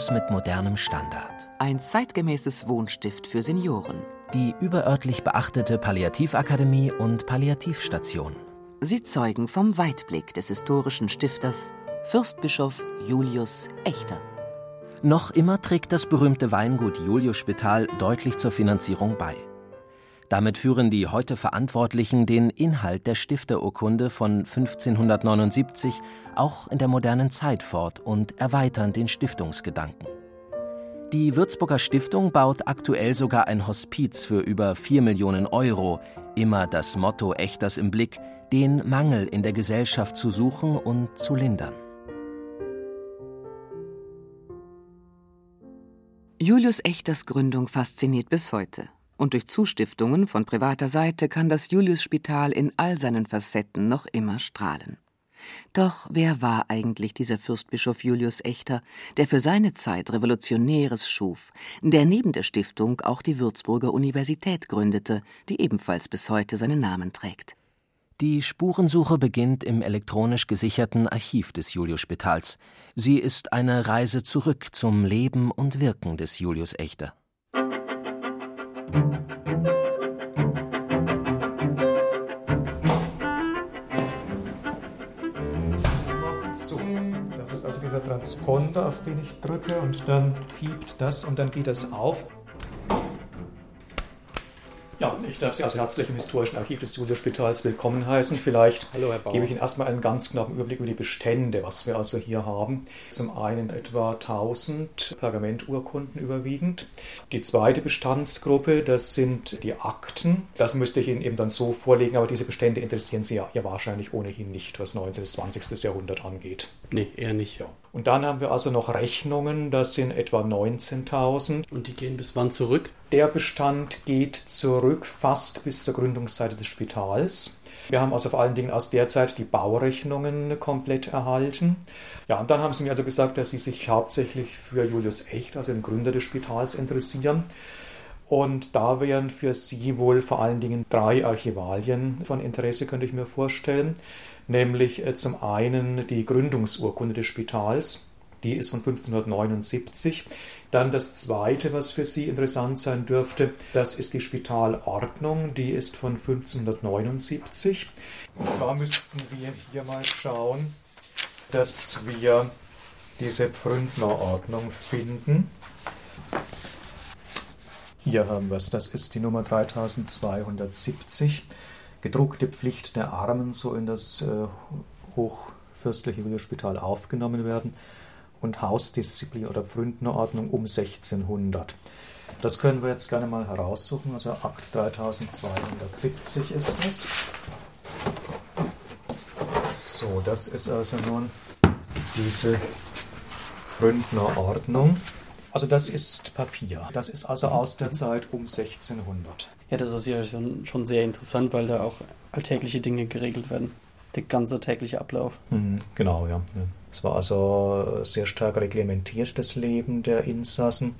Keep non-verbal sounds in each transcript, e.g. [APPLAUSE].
Krankenhaus mit modernem Standard. Ein zeitgemäßes Wohnstift für Senioren. Die überörtlich beachtete Palliativakademie und Palliativstation. Sie zeugen vom Weitblick des historischen Stifters Fürstbischof Julius Echter. Noch immer trägt das berühmte Weingut Julius Spital deutlich zur Finanzierung bei. Damit führen die heute Verantwortlichen den Inhalt der Stifterurkunde von 1579 auch in der modernen Zeit fort und erweitern den Stiftungsgedanken. Die Würzburger Stiftung baut aktuell sogar ein Hospiz für über 4 Millionen Euro, immer das Motto Echters im Blick, den Mangel in der Gesellschaft zu suchen und zu lindern. Julius Echters Gründung fasziniert bis heute. Und durch Zustiftungen von privater Seite kann das Julius-Spital in all seinen Facetten noch immer strahlen. Doch wer war eigentlich dieser Fürstbischof Julius Echter, der für seine Zeit Revolutionäres schuf, der neben der Stiftung auch die Würzburger Universität gründete, die ebenfalls bis heute seinen Namen trägt? Die Spurensuche beginnt im elektronisch gesicherten Archiv des Julius-Spitals. Sie ist eine Reise zurück zum Leben und Wirken des Julius Echter. So, das ist also dieser Transponder, auf den ich drücke und dann piept das und dann geht das auf. Ja, ich darf Sie also herzlich im Historischen Archiv des Julius-Spitals willkommen heißen. Vielleicht Hallo, gebe ich Ihnen erstmal einen ganz knappen Überblick über die Bestände, was wir also hier haben. Zum einen etwa 1000 Pergamenturkunden überwiegend. Die zweite Bestandsgruppe, das sind die Akten. Das müsste ich Ihnen eben dann so vorlegen, aber diese Bestände interessieren Sie ja, ja wahrscheinlich ohnehin nicht, was 19. bis 20. Jahrhundert angeht. Nee, eher nicht. Ja. Und dann haben wir also noch Rechnungen, das sind etwa 19.000. Und die gehen bis wann zurück? Der Bestand geht zurück fast bis zur Gründungsseite des Spitals. Wir haben also vor allen Dingen aus der Zeit die Baurechnungen komplett erhalten. Ja, und dann haben Sie mir also gesagt, dass Sie sich hauptsächlich für Julius Echt, also den Gründer des Spitals, interessieren. Und da wären für Sie wohl vor allen Dingen drei Archivalien von Interesse, könnte ich mir vorstellen. Nämlich äh, zum einen die Gründungsurkunde des Spitals, die ist von 1579. Dann das zweite, was für Sie interessant sein dürfte, das ist die Spitalordnung, die ist von 1579. Und zwar müssten wir hier mal schauen, dass wir diese Pfründnerordnung finden. Hier haben wir es, das ist die Nummer 3270. Gedruckte Pflicht der Armen, so in das äh, hochfürstliche Juliusspital aufgenommen werden und Hausdisziplin oder Pfründnerordnung um 1600. Das können wir jetzt gerne mal heraussuchen. Also Akt 3270 ist das. So, das ist also nun diese Pfründnerordnung. Also das ist Papier. Das ist also aus der Zeit um 1600. Ja, das ist ja schon, schon sehr interessant, weil da auch alltägliche Dinge geregelt werden. Der ganze tägliche Ablauf. Mhm, genau, ja. Es war also sehr stark reglementiert, das Leben der Insassen.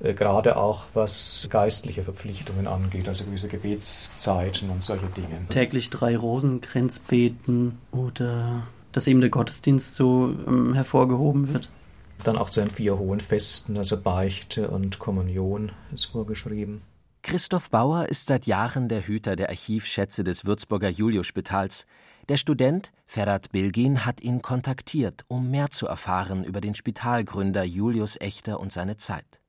Äh, gerade auch was geistliche Verpflichtungen angeht, also gewisse Gebetszeiten und solche Dinge. Täglich drei Rosenkränz beten oder dass eben der Gottesdienst so ähm, hervorgehoben wird. Dann auch zu den vier hohen Festen, also Beichte und Kommunion ist vorgeschrieben. Christoph Bauer ist seit Jahren der Hüter der Archivschätze des Würzburger Julius-Spitals. Der Student Ferhat Bilgin hat ihn kontaktiert, um mehr zu erfahren über den Spitalgründer Julius Echter und seine Zeit.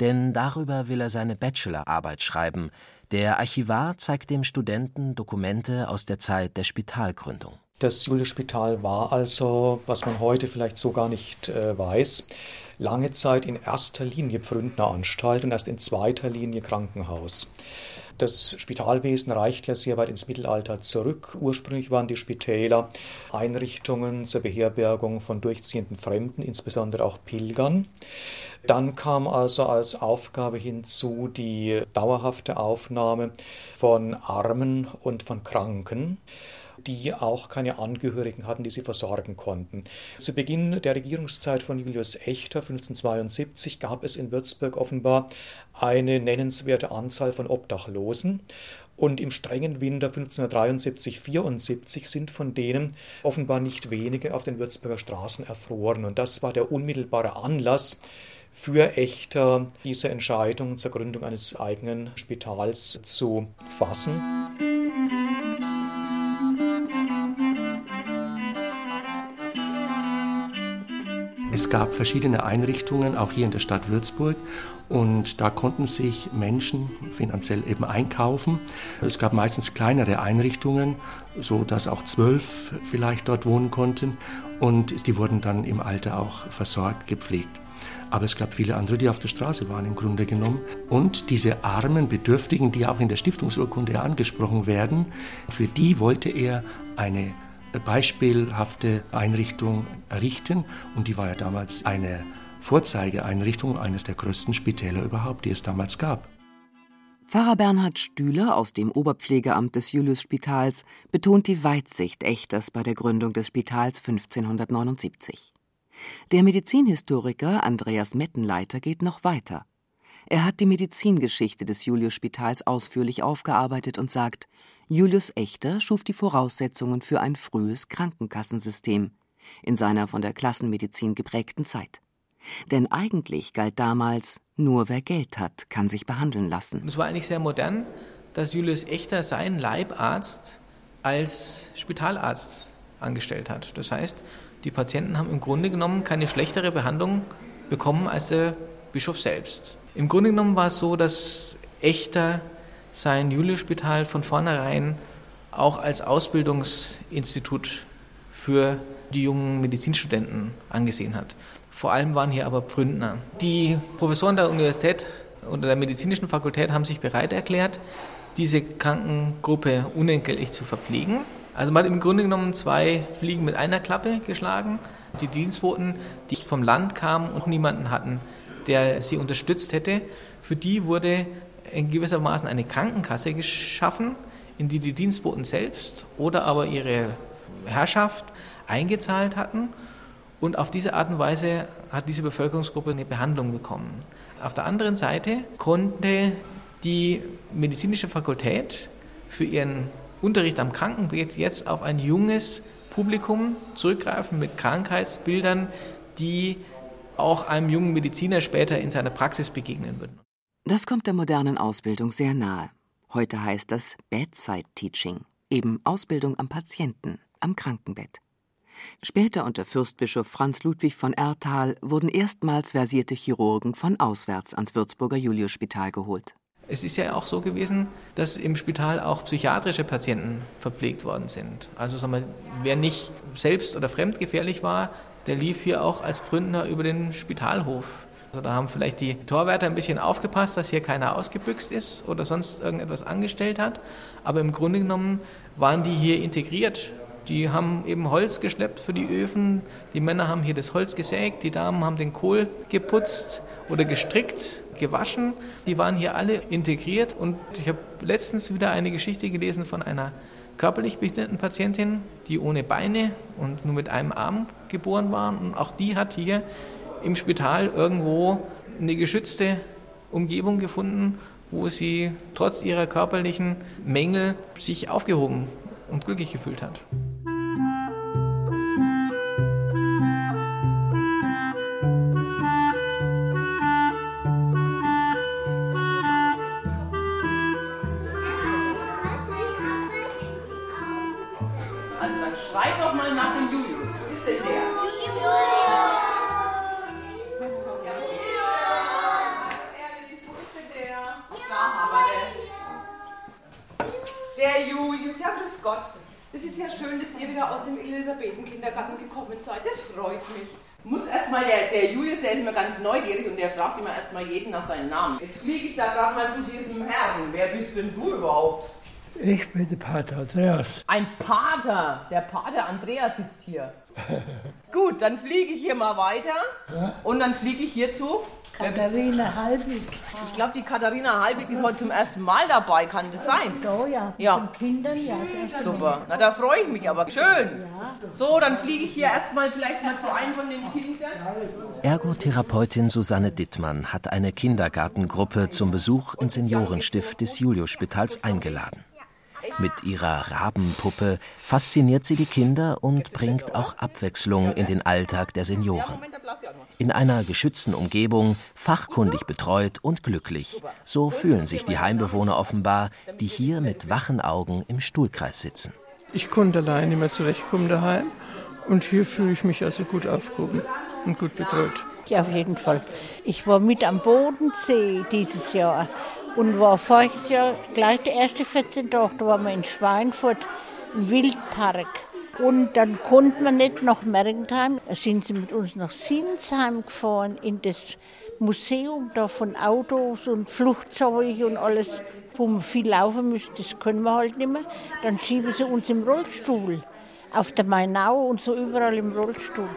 Denn darüber will er seine Bachelorarbeit schreiben. Der Archivar zeigt dem Studenten Dokumente aus der Zeit der Spitalgründung. Das Julius-Spital war also, was man heute vielleicht so gar nicht äh, weiß, lange Zeit in erster Linie Pfründneranstalt und erst in zweiter Linie Krankenhaus. Das Spitalwesen reicht ja sehr weit ins Mittelalter zurück. Ursprünglich waren die Spitäler Einrichtungen zur Beherbergung von durchziehenden Fremden, insbesondere auch Pilgern. Dann kam also als Aufgabe hinzu die dauerhafte Aufnahme von Armen und von Kranken die auch keine Angehörigen hatten, die sie versorgen konnten. Zu Beginn der Regierungszeit von Julius Echter 1572 gab es in Würzburg offenbar eine nennenswerte Anzahl von Obdachlosen. Und im strengen Winter 1573-74 sind von denen offenbar nicht wenige auf den Würzburger Straßen erfroren. Und das war der unmittelbare Anlass für Echter, diese Entscheidung zur Gründung eines eigenen Spitals zu fassen. Es gab verschiedene Einrichtungen, auch hier in der Stadt Würzburg, und da konnten sich Menschen finanziell eben einkaufen. Es gab meistens kleinere Einrichtungen, so dass auch zwölf vielleicht dort wohnen konnten, und die wurden dann im Alter auch versorgt, gepflegt. Aber es gab viele andere, die auf der Straße waren im Grunde genommen. Und diese armen Bedürftigen, die auch in der Stiftungsurkunde angesprochen werden, für die wollte er eine beispielhafte Einrichtung errichten und die war ja damals eine Vorzeigeeinrichtung, eines der größten Spitäler überhaupt, die es damals gab. Pfarrer Bernhard Stühler aus dem Oberpflegeamt des Julius-Spitals betont die Weitsicht Echters bei der Gründung des Spitals 1579. Der Medizinhistoriker Andreas Mettenleiter geht noch weiter. Er hat die Medizingeschichte des Julius-Spitals ausführlich aufgearbeitet und sagt, Julius Echter schuf die Voraussetzungen für ein frühes Krankenkassensystem in seiner von der Klassenmedizin geprägten Zeit. Denn eigentlich galt damals, nur wer Geld hat, kann sich behandeln lassen. Es war eigentlich sehr modern, dass Julius Echter seinen Leibarzt als Spitalarzt angestellt hat. Das heißt, die Patienten haben im Grunde genommen keine schlechtere Behandlung bekommen als der Bischof selbst. Im Grunde genommen war es so, dass Echter sein Julius-Spital von vornherein auch als Ausbildungsinstitut für die jungen Medizinstudenten angesehen hat. Vor allem waren hier aber Pfründner. Die Professoren der Universität oder der medizinischen Fakultät haben sich bereit erklärt, diese Krankengruppe unentgeltlich zu verpflegen. Also man hat im Grunde genommen zwei Fliegen mit einer Klappe geschlagen. Die Dienstboten, die vom Land kamen und niemanden hatten, der sie unterstützt hätte, für die wurde in gewissermaßen eine Krankenkasse geschaffen, in die die Dienstboten selbst oder aber ihre Herrschaft eingezahlt hatten. Und auf diese Art und Weise hat diese Bevölkerungsgruppe eine Behandlung bekommen. Auf der anderen Seite konnte die medizinische Fakultät für ihren Unterricht am Krankenbett jetzt auf ein junges Publikum zurückgreifen mit Krankheitsbildern, die auch einem jungen Mediziner später in seiner Praxis begegnen würden. Das kommt der modernen Ausbildung sehr nahe. Heute heißt das Bedside Teaching, eben Ausbildung am Patienten, am Krankenbett. Später unter Fürstbischof Franz Ludwig von Erthal wurden erstmals versierte Chirurgen von auswärts ans Würzburger Juliusspital geholt. Es ist ja auch so gewesen, dass im Spital auch psychiatrische Patienten verpflegt worden sind. Also sagen wir, wer nicht selbst oder fremdgefährlich war, der lief hier auch als Pfründner über den Spitalhof. Also da haben vielleicht die Torwärter ein bisschen aufgepasst, dass hier keiner ausgebüxt ist oder sonst irgendetwas angestellt hat. Aber im Grunde genommen waren die hier integriert. Die haben eben Holz geschleppt für die Öfen. Die Männer haben hier das Holz gesägt, die Damen haben den Kohl geputzt oder gestrickt, gewaschen. Die waren hier alle integriert. Und ich habe letztens wieder eine Geschichte gelesen von einer körperlich behinderten Patientin, die ohne Beine und nur mit einem Arm geboren war. Und auch die hat hier im Spital irgendwo eine geschützte Umgebung gefunden, wo sie trotz ihrer körperlichen Mängel sich aufgehoben und glücklich gefühlt hat. Es ist ja schön, dass ihr wieder aus dem Elisabethen-Kindergarten gekommen seid. Das freut mich. muss erstmal, der, der Julius, der ist immer ganz neugierig und der fragt immer erstmal jeden nach seinem Namen. Jetzt fliege ich da gerade mal zu diesem Herrn. Wer bist denn du überhaupt? Ich bin der Pater Andreas. Ein Pater. Der Pater Andreas sitzt hier. [LAUGHS] Gut, dann fliege ich hier mal weiter. Ja? Und dann fliege ich hier zu Katharina Halbig. Ich glaube, die Katharina Halbig ist heute zum ersten Mal dabei, kann das sein? So, ja. Ja. Mit den Kindern, ja. Super. Na, da freue ich mich aber. Schön. Ja. So, dann fliege ich hier erstmal vielleicht mal zu einem von den Kindern. Ergotherapeutin Susanne Dittmann hat eine Kindergartengruppe zum Besuch ins Seniorenstift des Juliusspitals eingeladen. Mit ihrer Rabenpuppe fasziniert sie die Kinder und bringt auch Abwechslung in den Alltag der Senioren. In einer geschützten Umgebung, fachkundig betreut und glücklich. So fühlen sich die Heimbewohner offenbar, die hier mit wachen Augen im Stuhlkreis sitzen. Ich konnte allein nicht mehr zurechtkommen daheim und hier fühle ich mich also gut aufgehoben und gut betreut. Ja, auf jeden Fall. Ich war mit am Bodensee dieses Jahr und war voriges Jahr gleich der erste 14 Tage, da waren wir in Schweinfurt im Wildpark. Und dann konnten wir nicht nach Mergentheim, da sind sie mit uns nach Sinsheim gefahren, in das Museum da von Autos und Flugzeugen und alles, wo wir viel laufen müssen, das können wir halt nicht mehr. Dann schieben sie uns im Rollstuhl auf der Mainau und so überall im Rollstuhl.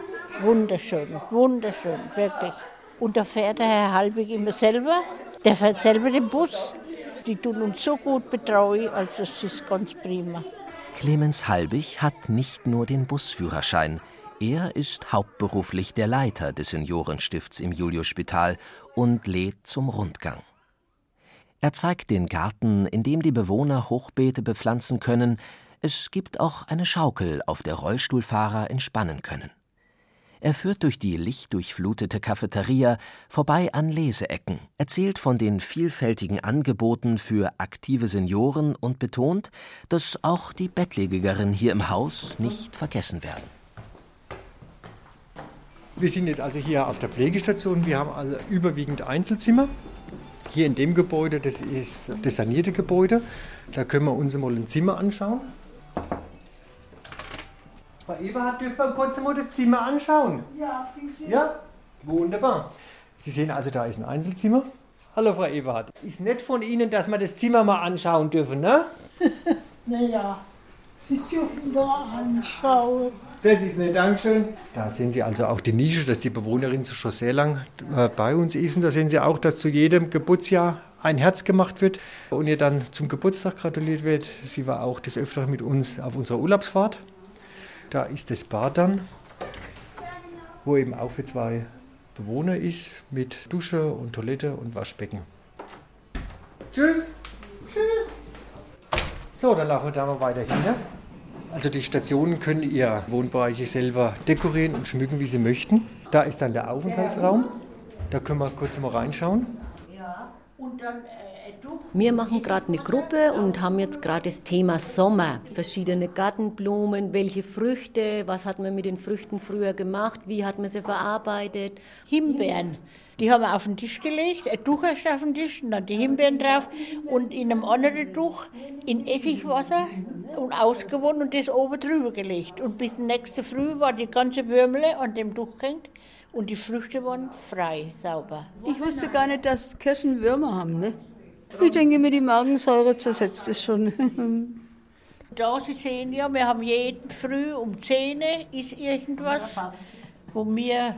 Wunderschön, wunderschön, wirklich. Und da fährt der Herr Halbig immer selber, der fährt selber den Bus. Die tun uns so gut betreuen, also das ist ganz prima. Clemens Halbig hat nicht nur den Busführerschein, er ist hauptberuflich der Leiter des Seniorenstifts im Juliusspital und lädt zum Rundgang. Er zeigt den Garten, in dem die Bewohner Hochbeete bepflanzen können. Es gibt auch eine Schaukel, auf der Rollstuhlfahrer entspannen können. Er führt durch die lichtdurchflutete Cafeteria vorbei an Leseecken, erzählt von den vielfältigen Angeboten für aktive Senioren und betont, dass auch die Bettlägerinnen hier im Haus nicht vergessen werden. Wir sind jetzt also hier auf der Pflegestation. Wir haben also überwiegend Einzelzimmer. Hier in dem Gebäude, das ist das sanierte Gebäude. Da können wir uns mal ein Zimmer anschauen. Frau Eberhard, dürfen wir kurz mal das Zimmer anschauen? Ja, bitte. Ja? Wunderbar. Sie sehen also, da ist ein Einzelzimmer. Hallo, Frau Eberhard. Ist nett von Ihnen, dass wir das Zimmer mal anschauen dürfen, ne? [LAUGHS] naja, Sie dürfen da anschauen. Das ist nett, Dankeschön. Da sehen Sie also auch die Nische, dass die Bewohnerin schon sehr lang äh, bei uns ist. Und da sehen Sie auch, dass zu jedem Geburtsjahr ein Herz gemacht wird und ihr dann zum Geburtstag gratuliert wird. Sie war auch des Öfteren mit uns auf unserer Urlaubsfahrt. Da ist das Bad dann, wo eben auch für zwei Bewohner ist, mit Dusche und Toilette und Waschbecken. Tschüss! Tschüss! So, dann laufen wir da mal weiter hin. Ne? Also die Stationen können ihr Wohnbereiche selber dekorieren und schmücken, wie sie möchten. Da ist dann der Aufenthaltsraum. Da können wir kurz mal reinschauen. Ja, und dann äh, wir machen gerade eine Gruppe und haben jetzt gerade das Thema Sommer. Verschiedene Gartenblumen, welche Früchte, was hat man mit den Früchten früher gemacht, wie hat man sie verarbeitet. Himbeeren. Die haben wir auf den Tisch gelegt, ein Tuch erst auf den Tisch und dann die Himbeeren drauf und in einem anderen Tuch in Essigwasser und ausgewonnen und das oben drüber gelegt. Und bis nächste Früh war die ganze Würmele an dem Tuch gehängt und die Früchte waren frei, sauber. Ich wusste gar nicht, dass Kirschen Würmer haben, ne? Ich denke mir, die Magensäure zersetzt es schon. [LAUGHS] da Sie sehen ja, wir haben jeden Früh um 10 Uhr ist irgendwas, wo wir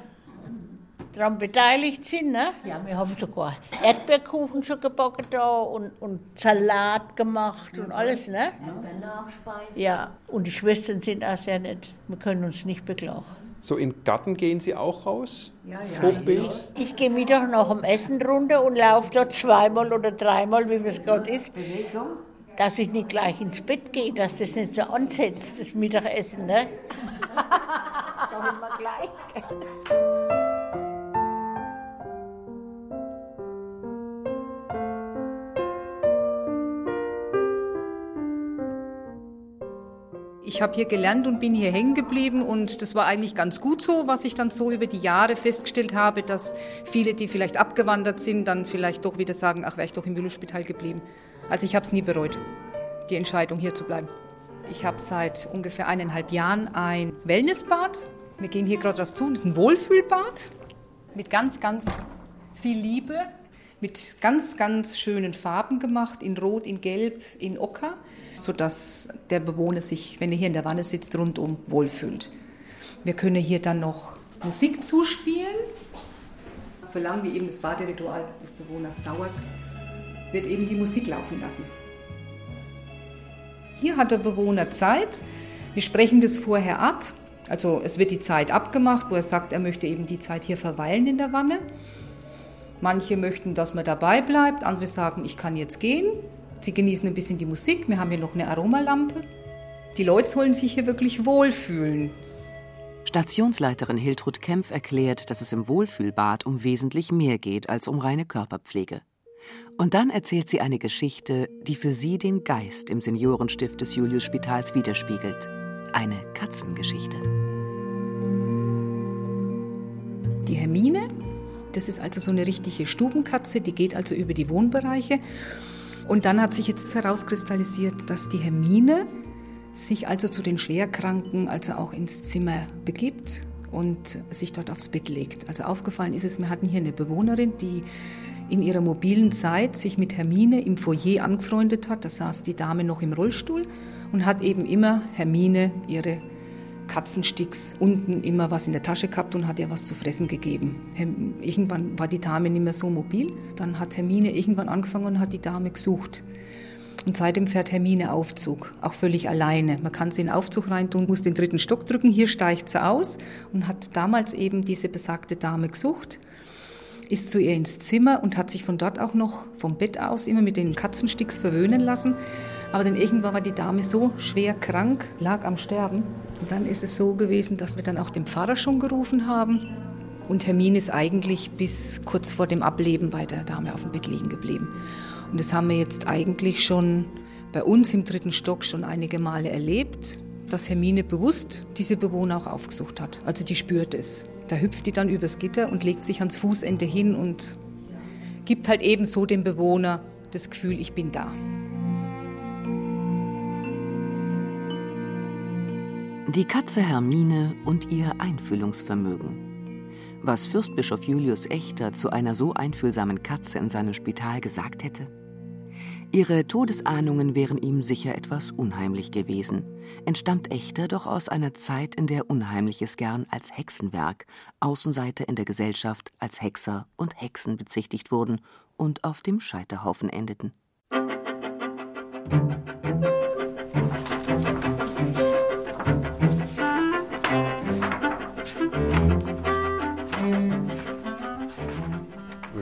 daran beteiligt sind. Ne? Ja, wir haben sogar Erdbeerkuchen schon gebacken da und, und Salat gemacht und alles. Ne? Ja, und die Schwestern sind auch sehr nett. Wir können uns nicht beklagen. So in Garten gehen Sie auch raus? Ja, ja. Hochbeet? Ich gehe Mittag nach dem Essen runter und laufe dort zweimal oder dreimal, wie es gerade ist. Bewegung? Dass ich nicht gleich ins Bett gehe, dass das nicht so ansetzt, das Mittagessen. Ne? [LAUGHS] Sagen wir gleich. Ich habe hier gelernt und bin hier hängen geblieben und das war eigentlich ganz gut so, was ich dann so über die Jahre festgestellt habe, dass viele, die vielleicht abgewandert sind, dann vielleicht doch wieder sagen, ach, wäre ich doch im Müllspital geblieben. Also ich habe es nie bereut, die Entscheidung hier zu bleiben. Ich habe seit ungefähr eineinhalb Jahren ein Wellnessbad Wir gehen hier gerade drauf zu. Das ist ein Wohlfühlbad mit ganz, ganz viel Liebe, mit ganz, ganz schönen Farben gemacht, in Rot, in Gelb, in Ocker, sodass der Bewohner sich, wenn er hier in der Wanne sitzt, rundum wohlfühlt. Wir können hier dann noch Musik zuspielen. Solange wie eben das Baderitual des Bewohners dauert, wird eben die Musik laufen lassen. Hier hat der Bewohner Zeit. Wir sprechen das vorher ab. Also es wird die Zeit abgemacht, wo er sagt, er möchte eben die Zeit hier verweilen in der Wanne. Manche möchten, dass man dabei bleibt, andere sagen, ich kann jetzt gehen. Sie genießen ein bisschen die Musik. Wir haben hier noch eine Aromalampe. Die Leute sollen sich hier wirklich wohlfühlen. Stationsleiterin Hiltrud Kempf erklärt, dass es im Wohlfühlbad um wesentlich mehr geht als um reine Körperpflege. Und dann erzählt sie eine Geschichte, die für sie den Geist im Seniorenstift des Julius-Spitals widerspiegelt. Eine Katzengeschichte. Die Hermine, das ist also so eine richtige Stubenkatze, die geht also über die Wohnbereiche. Und dann hat sich jetzt herauskristallisiert, dass die Hermine sich also zu den Schwerkranken also auch ins Zimmer begibt und sich dort aufs Bett legt. Also aufgefallen ist es, wir hatten hier eine Bewohnerin, die in ihrer mobilen Zeit sich mit Hermine im Foyer angefreundet hat. Da saß die Dame noch im Rollstuhl und hat eben immer Hermine ihre Katzensticks unten immer was in der Tasche gehabt und hat ihr was zu fressen gegeben. Irgendwann war die Dame nicht mehr so mobil. Dann hat Hermine irgendwann angefangen und hat die Dame gesucht. Und seitdem fährt Hermine Aufzug, auch völlig alleine. Man kann sie in den Aufzug reintun, muss den dritten Stock drücken, hier steigt sie aus und hat damals eben diese besagte Dame gesucht, ist zu ihr ins Zimmer und hat sich von dort auch noch vom Bett aus immer mit den Katzensticks verwöhnen lassen. Aber dann irgendwann war die Dame so schwer krank, lag am Sterben. Und dann ist es so gewesen, dass wir dann auch den Pfarrer schon gerufen haben. Und Hermine ist eigentlich bis kurz vor dem Ableben bei der Dame auf dem Bett liegen geblieben. Und das haben wir jetzt eigentlich schon bei uns im dritten Stock schon einige Male erlebt, dass Hermine bewusst diese Bewohner auch aufgesucht hat. Also die spürt es. Da hüpft die dann übers Gitter und legt sich ans Fußende hin und gibt halt ebenso dem Bewohner das Gefühl, ich bin da. Die Katze Hermine und ihr Einfühlungsvermögen. Was Fürstbischof Julius Echter zu einer so einfühlsamen Katze in seinem Spital gesagt hätte? Ihre Todesahnungen wären ihm sicher etwas unheimlich gewesen, entstammt Echter doch aus einer Zeit, in der Unheimliches gern als Hexenwerk, Außenseiter in der Gesellschaft als Hexer und Hexen bezichtigt wurden und auf dem Scheiterhaufen endeten.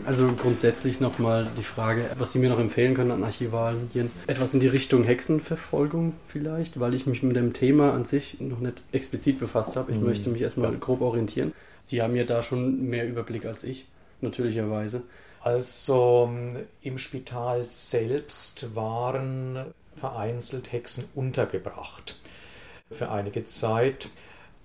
Also grundsätzlich nochmal die Frage, was Sie mir noch empfehlen können an Archivalien. Etwas in die Richtung Hexenverfolgung vielleicht, weil ich mich mit dem Thema an sich noch nicht explizit befasst habe. Ich mhm. möchte mich erstmal grob orientieren. Sie haben ja da schon mehr Überblick als ich, natürlicherweise. Also im Spital selbst waren vereinzelt Hexen untergebracht für einige Zeit.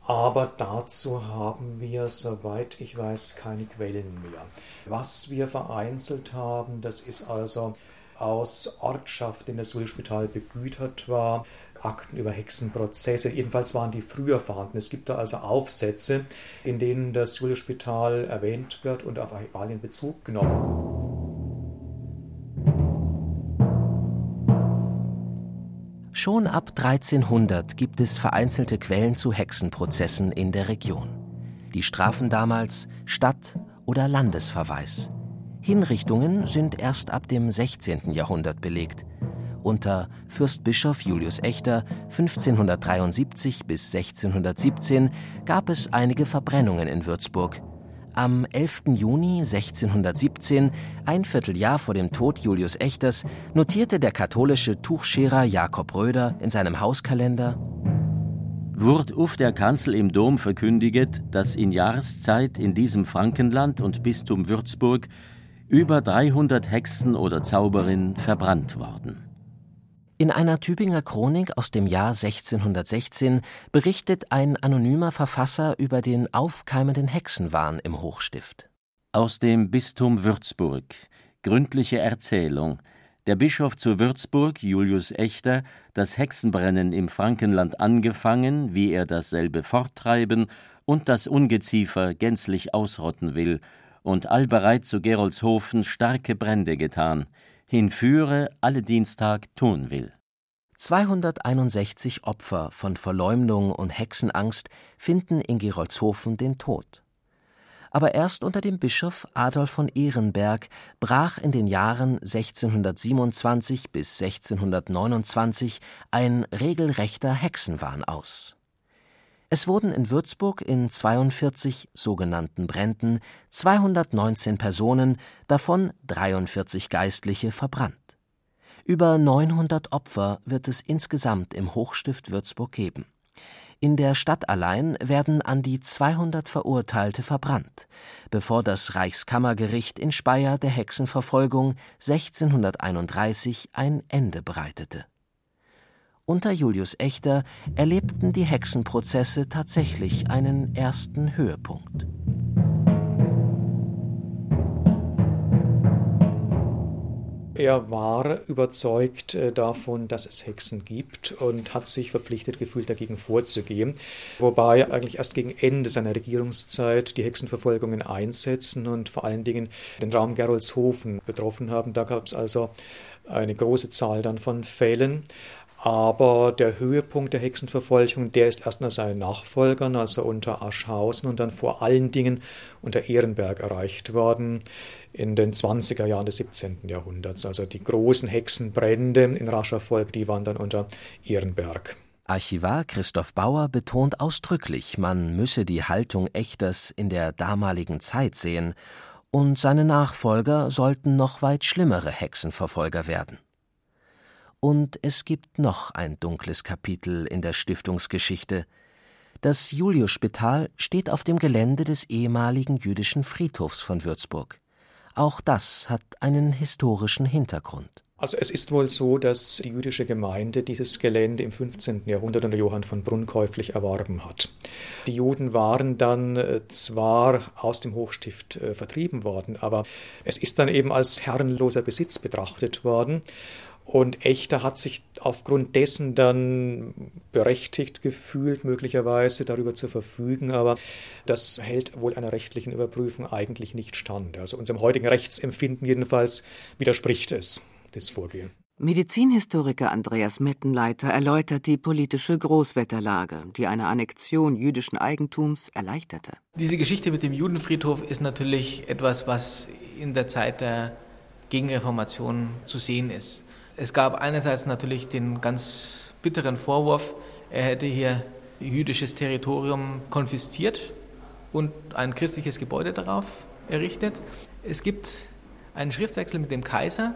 Aber dazu haben wir, soweit ich weiß, keine Quellen mehr. Was wir vereinzelt haben, das ist also aus Ortschaft, in das Schulspital begütert war, Akten über Hexenprozesse. Jedenfalls waren die früher vorhanden. Es gibt da also Aufsätze, in denen das Schulspital erwähnt wird und auf Archivalien Bezug genommen. Schon ab 1300 gibt es vereinzelte Quellen zu Hexenprozessen in der Region. Die strafen damals Stadt- oder Landesverweis. Hinrichtungen sind erst ab dem 16. Jahrhundert belegt. Unter Fürstbischof Julius Echter 1573 bis 1617 gab es einige Verbrennungen in Würzburg, am 11. Juni 1617, ein Vierteljahr vor dem Tod Julius Echters, notierte der katholische Tuchscherer Jakob Röder in seinem Hauskalender Wurd auf der Kanzel im Dom verkündiget, dass in Jahreszeit in diesem Frankenland und Bistum Würzburg über 300 Hexen oder Zauberinnen verbrannt worden. In einer Tübinger Chronik aus dem Jahr 1616 berichtet ein anonymer Verfasser über den aufkeimenden Hexenwahn im Hochstift. Aus dem Bistum Würzburg. Gründliche Erzählung. Der Bischof zu Würzburg, Julius Echter, das Hexenbrennen im Frankenland angefangen, wie er dasselbe forttreiben und das Ungeziefer gänzlich ausrotten will, und allbereit zu Gerolzhofen starke Brände getan, hinführe alle Dienstag tun will. 261 Opfer von Verleumdung und Hexenangst finden in Gerolzhofen den Tod. Aber erst unter dem Bischof Adolf von Ehrenberg brach in den Jahren 1627 bis 1629 ein regelrechter Hexenwahn aus. Es wurden in Würzburg in 42 sogenannten Bränden 219 Personen, davon 43 Geistliche, verbrannt. Über 900 Opfer wird es insgesamt im Hochstift Würzburg geben. In der Stadt allein werden an die 200 Verurteilte verbrannt, bevor das Reichskammergericht in Speyer der Hexenverfolgung 1631 ein Ende bereitete unter Julius Echter erlebten die Hexenprozesse tatsächlich einen ersten Höhepunkt. Er war überzeugt äh, davon, dass es Hexen gibt und hat sich verpflichtet gefühlt, dagegen vorzugehen. Wobei eigentlich erst gegen Ende seiner Regierungszeit die Hexenverfolgungen einsetzen und vor allen Dingen den Raum Gerolzhofen betroffen haben. Da gab es also eine große Zahl dann von Fällen. Aber der Höhepunkt der Hexenverfolgung, der ist erst nach seinen Nachfolgern, also unter Aschhausen und dann vor allen Dingen unter Ehrenberg erreicht worden in den 20er Jahren des 17. Jahrhunderts. Also die großen Hexenbrände in rascher Folge, die waren dann unter Ehrenberg. Archivar Christoph Bauer betont ausdrücklich, man müsse die Haltung Echters in der damaligen Zeit sehen, und seine Nachfolger sollten noch weit schlimmere Hexenverfolger werden. Und es gibt noch ein dunkles Kapitel in der Stiftungsgeschichte. Das Juliusspital steht auf dem Gelände des ehemaligen jüdischen Friedhofs von Würzburg. Auch das hat einen historischen Hintergrund. Also es ist wohl so, dass die jüdische Gemeinde dieses Gelände im 15. Jahrhundert unter Johann von Brunn käuflich erworben hat. Die Juden waren dann äh, zwar aus dem Hochstift äh, vertrieben worden, aber es ist dann eben als herrenloser Besitz betrachtet worden und Echter hat sich aufgrund dessen dann berechtigt gefühlt, möglicherweise darüber zu verfügen, aber das hält wohl einer rechtlichen Überprüfung eigentlich nicht stand. Also unserem heutigen Rechtsempfinden jedenfalls widerspricht es, das Vorgehen. Medizinhistoriker Andreas Mettenleiter erläutert die politische Großwetterlage, die eine Annexion jüdischen Eigentums erleichterte. Diese Geschichte mit dem Judenfriedhof ist natürlich etwas, was in der Zeit der Gegenreformation zu sehen ist. Es gab einerseits natürlich den ganz bitteren Vorwurf, er hätte hier jüdisches Territorium konfisziert und ein christliches Gebäude darauf errichtet. Es gibt einen Schriftwechsel mit dem Kaiser,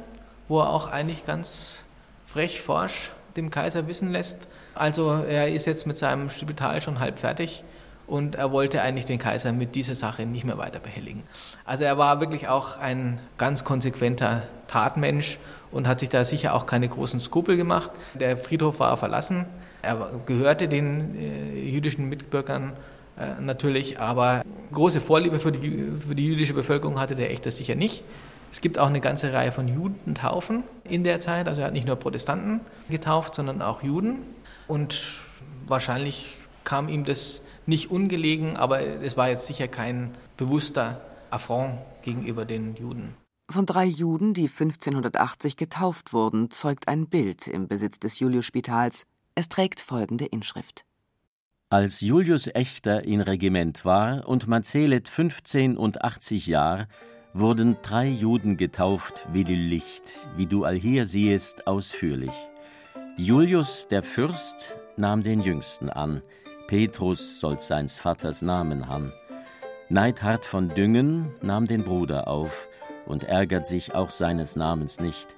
wo er auch eigentlich ganz frech forsch dem Kaiser wissen lässt, also er ist jetzt mit seinem Spital schon halb fertig und er wollte eigentlich den Kaiser mit dieser Sache nicht mehr weiter behelligen. Also er war wirklich auch ein ganz konsequenter Tatmensch und hat sich da sicher auch keine großen Skrupel gemacht. Der Friedhof war verlassen. Er gehörte den äh, jüdischen Mitbürgern äh, natürlich, aber große Vorliebe für die, für die jüdische Bevölkerung hatte der Echter sicher nicht. Es gibt auch eine ganze Reihe von Judentaufen in der Zeit. Also er hat nicht nur Protestanten getauft, sondern auch Juden. Und wahrscheinlich kam ihm das nicht ungelegen, aber es war jetzt sicher kein bewusster Affront gegenüber den Juden. Von drei Juden, die 1580 getauft wurden, zeugt ein Bild im Besitz des Juliusspitals. Es trägt folgende Inschrift. Als Julius Echter in Regiment war und man zählet 15 und 80 Jahr, wurden drei Juden getauft wie die Licht, wie du allhier siehest, ausführlich. Julius, der Fürst, nahm den Jüngsten an, Petrus soll seins Vaters Namen han. Neidhard von Düngen nahm den Bruder auf, und ärgert sich auch seines Namens nicht.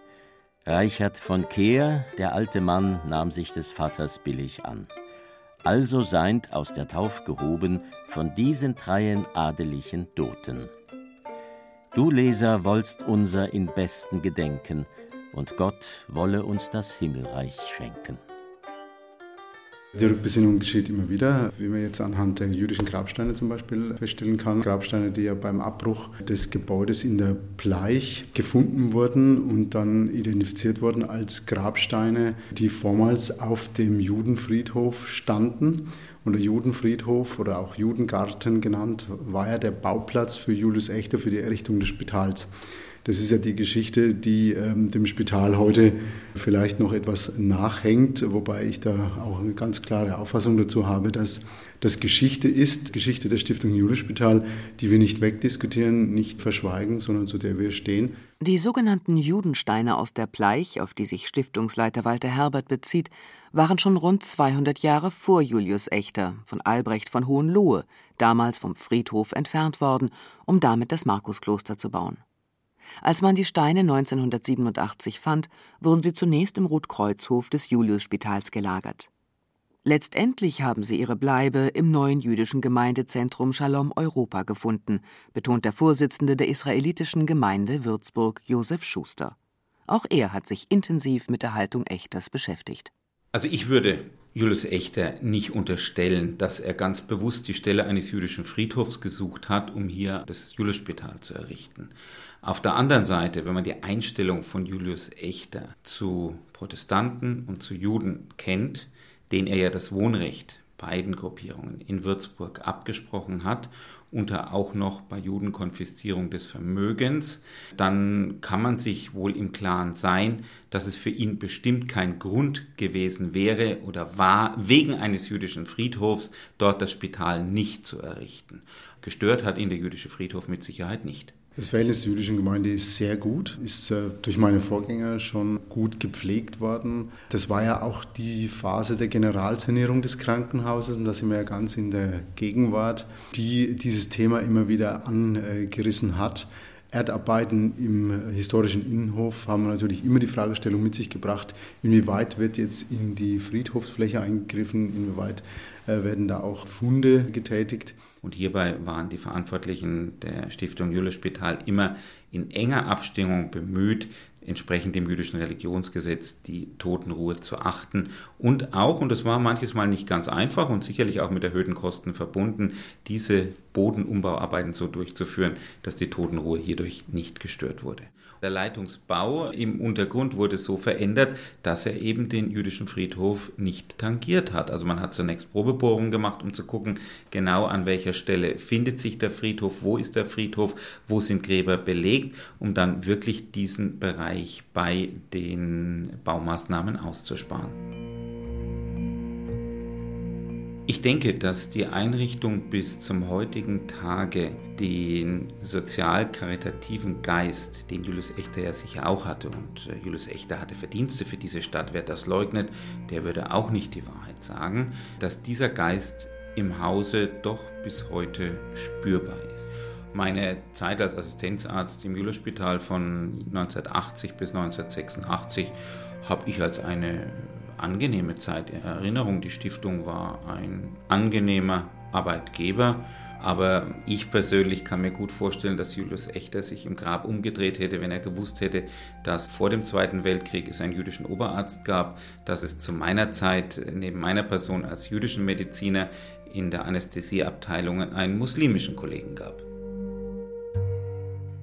Reichert von Kehr, der alte Mann, nahm sich des Vaters billig an. Also seint aus der Tauf gehoben von diesen dreien adelichen Doten. Du Leser wollst unser in besten Gedenken, und Gott wolle uns das Himmelreich schenken. Die Rückbesinnung geschieht immer wieder, wie man jetzt anhand der jüdischen Grabsteine zum Beispiel feststellen kann. Grabsteine, die ja beim Abbruch des Gebäudes in der Bleich gefunden wurden und dann identifiziert wurden als Grabsteine, die vormals auf dem Judenfriedhof standen. Und der Judenfriedhof oder auch Judengarten genannt, war ja der Bauplatz für Julius Echter für die Errichtung des Spitals. Das ist ja die Geschichte, die ähm, dem Spital heute vielleicht noch etwas nachhängt, wobei ich da auch eine ganz klare Auffassung dazu habe, dass das Geschichte ist, Geschichte der Stiftung Judenspital, die wir nicht wegdiskutieren, nicht verschweigen, sondern zu der wir stehen. Die sogenannten Judensteine aus der Pleich, auf die sich Stiftungsleiter Walter Herbert bezieht, waren schon rund 200 Jahre vor Julius Echter von Albrecht von Hohenlohe, damals vom Friedhof entfernt worden, um damit das Markuskloster zu bauen. Als man die Steine 1987 fand, wurden sie zunächst im Rotkreuzhof des Juliusspitals gelagert. Letztendlich haben sie ihre Bleibe im neuen jüdischen Gemeindezentrum Shalom Europa gefunden, betont der Vorsitzende der israelitischen Gemeinde Würzburg, Josef Schuster. Auch er hat sich intensiv mit der Haltung Echters beschäftigt. Also ich würde Julius Echter nicht unterstellen, dass er ganz bewusst die Stelle eines jüdischen Friedhofs gesucht hat, um hier das Juliusspital zu errichten. Auf der anderen Seite, wenn man die Einstellung von Julius Echter zu Protestanten und zu Juden kennt, den er ja das Wohnrecht beiden Gruppierungen in Würzburg abgesprochen hat, unter auch noch bei Judenkonfiszierung des Vermögens, dann kann man sich wohl im Klaren sein, dass es für ihn bestimmt kein Grund gewesen wäre oder war, wegen eines jüdischen Friedhofs dort das Spital nicht zu errichten. Gestört hat ihn der jüdische Friedhof mit Sicherheit nicht. Das Verhältnis der jüdischen Gemeinde ist sehr gut, ist äh, durch meine Vorgänger schon gut gepflegt worden. Das war ja auch die Phase der Generalsanierung des Krankenhauses und da sind wir ja ganz in der Gegenwart, die dieses Thema immer wieder angerissen hat. Erdarbeiten im historischen Innenhof haben natürlich immer die Fragestellung mit sich gebracht, inwieweit wird jetzt in die Friedhofsfläche eingegriffen, inwieweit äh, werden da auch Funde getätigt. Und hierbei waren die Verantwortlichen der Stiftung Jülle Spital immer in enger Abstimmung bemüht, entsprechend dem jüdischen Religionsgesetz die Totenruhe zu achten und auch, und das war manches Mal nicht ganz einfach und sicherlich auch mit erhöhten Kosten verbunden, diese Bodenumbauarbeiten so durchzuführen, dass die Totenruhe hierdurch nicht gestört wurde. Der Leitungsbau im Untergrund wurde so verändert, dass er eben den jüdischen Friedhof nicht tangiert hat. Also man hat zunächst Probebohrungen gemacht, um zu gucken, genau an welcher Stelle findet sich der Friedhof, wo ist der Friedhof, wo sind Gräber belegt, um dann wirklich diesen Bereich bei den Baumaßnahmen auszusparen. Ich denke, dass die Einrichtung bis zum heutigen Tage den sozial-karitativen Geist, den Julius Echter ja sicher auch hatte, und äh, Julius Echter hatte Verdienste für diese Stadt, wer das leugnet, der würde auch nicht die Wahrheit sagen, dass dieser Geist im Hause doch bis heute spürbar ist. Meine Zeit als Assistenzarzt im Julius-Spital von 1980 bis 1986 habe ich als eine angenehme Zeit in Erinnerung. Die Stiftung war ein angenehmer Arbeitgeber. Aber ich persönlich kann mir gut vorstellen, dass Julius Echter sich im Grab umgedreht hätte, wenn er gewusst hätte, dass vor dem Zweiten Weltkrieg es einen jüdischen Oberarzt gab, dass es zu meiner Zeit neben meiner Person als jüdischen Mediziner in der Anästhesieabteilung einen muslimischen Kollegen gab.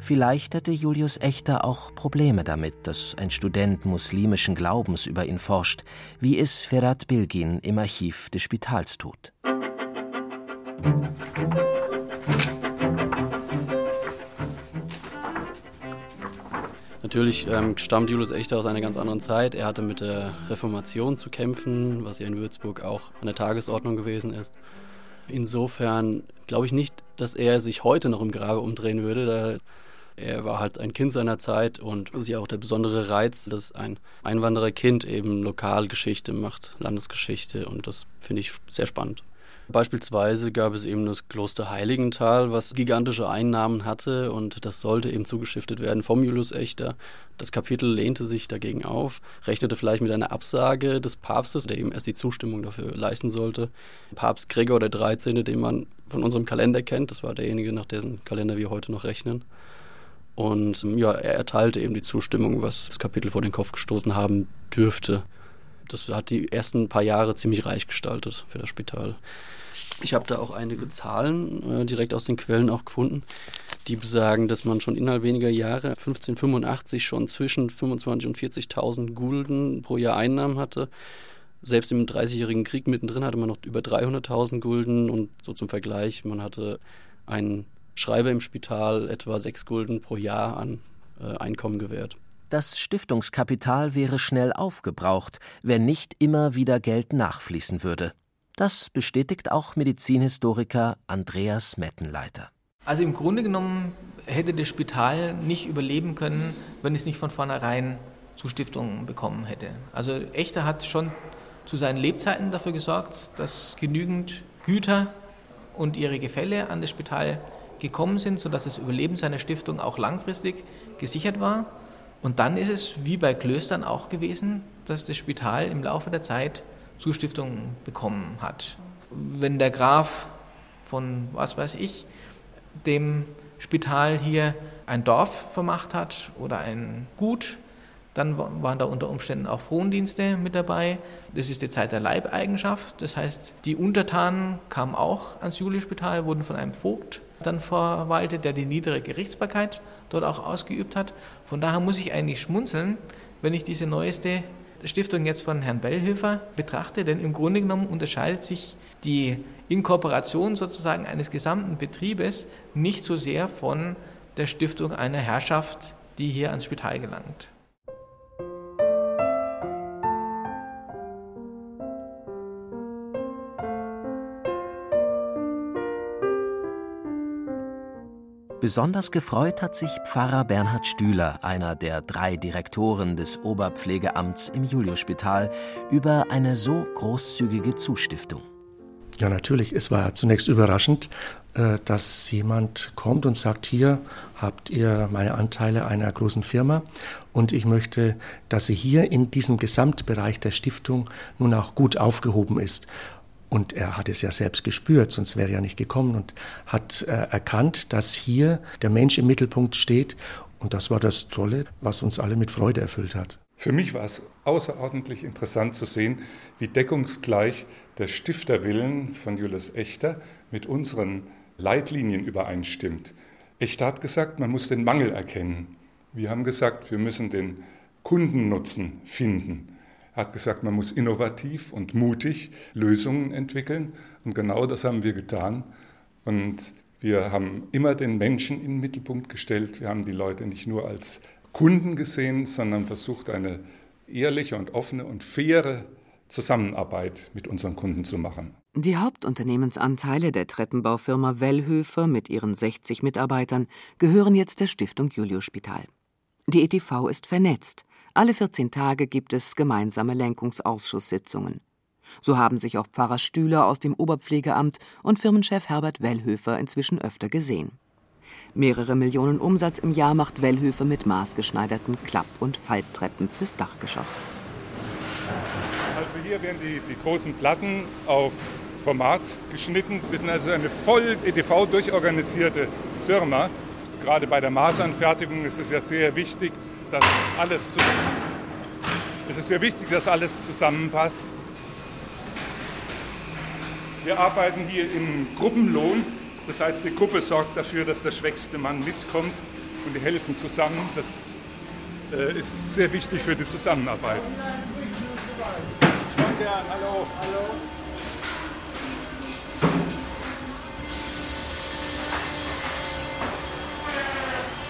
Vielleicht hatte Julius Echter auch Probleme damit, dass ein Student muslimischen Glaubens über ihn forscht, wie es Ferhat Bilgin im Archiv des Spitals tut. Natürlich ähm, stammt Julius Echter aus einer ganz anderen Zeit. Er hatte mit der Reformation zu kämpfen, was ja in Würzburg auch an der Tagesordnung gewesen ist. Insofern glaube ich nicht, dass er sich heute noch im Grabe umdrehen würde. Da er war halt ein Kind seiner Zeit und das ist ja auch der besondere Reiz, dass ein Einwandererkind eben Lokalgeschichte macht, Landesgeschichte und das finde ich sehr spannend. Beispielsweise gab es eben das Kloster Heiligenthal, was gigantische Einnahmen hatte und das sollte eben zugeschiftet werden vom Julius Echter. Das Kapitel lehnte sich dagegen auf, rechnete vielleicht mit einer Absage des Papstes, der eben erst die Zustimmung dafür leisten sollte. Papst Gregor XIII., den man von unserem Kalender kennt, das war derjenige, nach dessen Kalender wir heute noch rechnen. Und ja, er erteilte eben die Zustimmung, was das Kapitel vor den Kopf gestoßen haben dürfte. Das hat die ersten paar Jahre ziemlich reich gestaltet für das Spital. Ich habe da auch einige Zahlen äh, direkt aus den Quellen auch gefunden, die besagen, dass man schon innerhalb weniger Jahre, 1585, schon zwischen 25.000 und 40.000 Gulden pro Jahr Einnahmen hatte. Selbst im Dreißigjährigen Krieg mittendrin hatte man noch über 300.000 Gulden und so zum Vergleich, man hatte einen Schreiber im Spital etwa sechs Gulden pro Jahr an äh, Einkommen gewährt. Das Stiftungskapital wäre schnell aufgebraucht, wenn nicht immer wieder Geld nachfließen würde. Das bestätigt auch Medizinhistoriker Andreas Mettenleiter. Also im Grunde genommen hätte das Spital nicht überleben können, wenn es nicht von vornherein Zustiftungen bekommen hätte. Also Echter hat schon zu seinen Lebzeiten dafür gesorgt, dass genügend Güter und ihre Gefälle an das Spital gekommen sind, sodass das Überleben seiner Stiftung auch langfristig gesichert war. Und dann ist es wie bei Klöstern auch gewesen, dass das Spital im Laufe der Zeit Zustiftung bekommen hat. Wenn der Graf von, was weiß ich, dem Spital hier ein Dorf vermacht hat oder ein Gut, dann waren da unter Umständen auch Frondienste mit dabei. Das ist die Zeit der Leibeigenschaft. Das heißt, die Untertanen kamen auch ans Julispital, wurden von einem Vogt dann verwaltet, der die niedere Gerichtsbarkeit dort auch ausgeübt hat. Von daher muss ich eigentlich schmunzeln, wenn ich diese neueste Stiftung jetzt von Herrn Bellhöfer betrachte, denn im Grunde genommen unterscheidet sich die Inkorporation sozusagen eines gesamten Betriebes nicht so sehr von der Stiftung einer Herrschaft, die hier ans Spital gelangt. Besonders gefreut hat sich Pfarrer Bernhard Stühler, einer der drei Direktoren des Oberpflegeamts im Juliusspital, über eine so großzügige Zustiftung. Ja, natürlich. Es war zunächst überraschend, äh, dass jemand kommt und sagt, hier habt ihr meine Anteile einer großen Firma und ich möchte, dass sie hier in diesem Gesamtbereich der Stiftung nun auch gut aufgehoben ist. Und er hat es ja selbst gespürt, sonst wäre er ja nicht gekommen und hat äh, erkannt, dass hier der Mensch im Mittelpunkt steht. Und das war das Tolle, was uns alle mit Freude erfüllt hat. Für mich war es außerordentlich interessant zu sehen, wie deckungsgleich der Stifterwillen von Julius Echter mit unseren Leitlinien übereinstimmt. Echter hat gesagt, man muss den Mangel erkennen. Wir haben gesagt, wir müssen den Kundennutzen finden. Hat gesagt, man muss innovativ und mutig Lösungen entwickeln. Und genau das haben wir getan. Und wir haben immer den Menschen in den Mittelpunkt gestellt. Wir haben die Leute nicht nur als Kunden gesehen, sondern versucht, eine ehrliche und offene und faire Zusammenarbeit mit unseren Kunden zu machen. Die Hauptunternehmensanteile der Treppenbaufirma Wellhöfer mit ihren 60 Mitarbeitern gehören jetzt der Stiftung Julius Spital. Die ETV ist vernetzt. Alle 14 Tage gibt es gemeinsame Lenkungsausschusssitzungen. So haben sich auch Pfarrer Stühler aus dem Oberpflegeamt und Firmenchef Herbert Wellhöfer inzwischen öfter gesehen. Mehrere Millionen Umsatz im Jahr macht Wellhöfer mit maßgeschneiderten Klapp- und Falttreppen fürs Dachgeschoss. Also hier werden die, die großen Platten auf Format geschnitten. Wir sind also eine voll EDV durchorganisierte Firma. Gerade bei der Maßanfertigung ist es ja sehr wichtig, dass alles es ist sehr wichtig, dass alles zusammenpasst. Wir arbeiten hier im Gruppenlohn. Das heißt, die Gruppe sorgt dafür, dass der schwächste Mann mitkommt und die helfen zusammen. Das äh, ist sehr wichtig für die Zusammenarbeit. Hallo. hallo.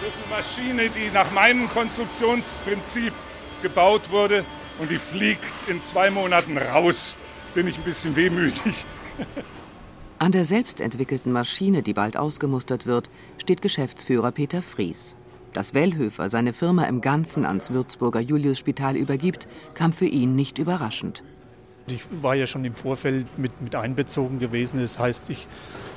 Das ist eine Maschine, die nach meinem Konstruktionsprinzip gebaut wurde und die fliegt in zwei Monaten raus. Bin ich ein bisschen wehmütig. [LAUGHS] An der selbstentwickelten Maschine, die bald ausgemustert wird, steht Geschäftsführer Peter Fries. Dass Wellhöfer seine Firma im Ganzen ans Würzburger Juliusspital übergibt, kam für ihn nicht überraschend. Ich war ja schon im Vorfeld mit, mit einbezogen gewesen. Das heißt, ich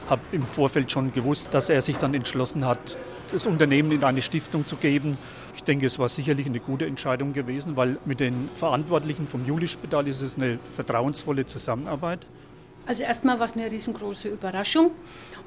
habe im Vorfeld schon gewusst, dass er sich dann entschlossen hat, das Unternehmen in eine Stiftung zu geben. Ich denke, es war sicherlich eine gute Entscheidung gewesen, weil mit den Verantwortlichen vom Julispital ist es eine vertrauensvolle Zusammenarbeit. Also erstmal war es eine riesengroße Überraschung.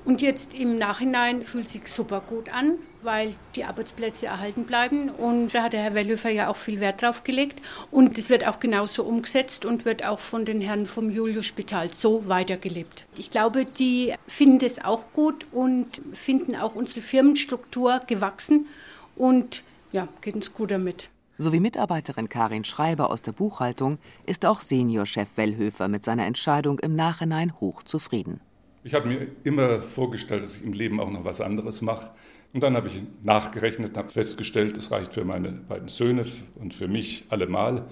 Und jetzt im Nachhinein fühlt sich super gut an, weil die Arbeitsplätze erhalten bleiben. Und da hat der Herr Wellhöfer ja auch viel Wert drauf gelegt. Und es wird auch genauso umgesetzt und wird auch von den Herren vom Julius-Spital so weitergelebt. Ich glaube, die finden das auch gut und finden auch unsere Firmenstruktur gewachsen und ja, geht uns gut damit. Sowie Mitarbeiterin Karin Schreiber aus der Buchhaltung ist auch Seniorchef Wellhöfer mit seiner Entscheidung im Nachhinein hochzufrieden. Ich habe mir immer vorgestellt, dass ich im Leben auch noch was anderes mache. Und dann habe ich nachgerechnet und habe festgestellt, es reicht für meine beiden Söhne und für mich allemal.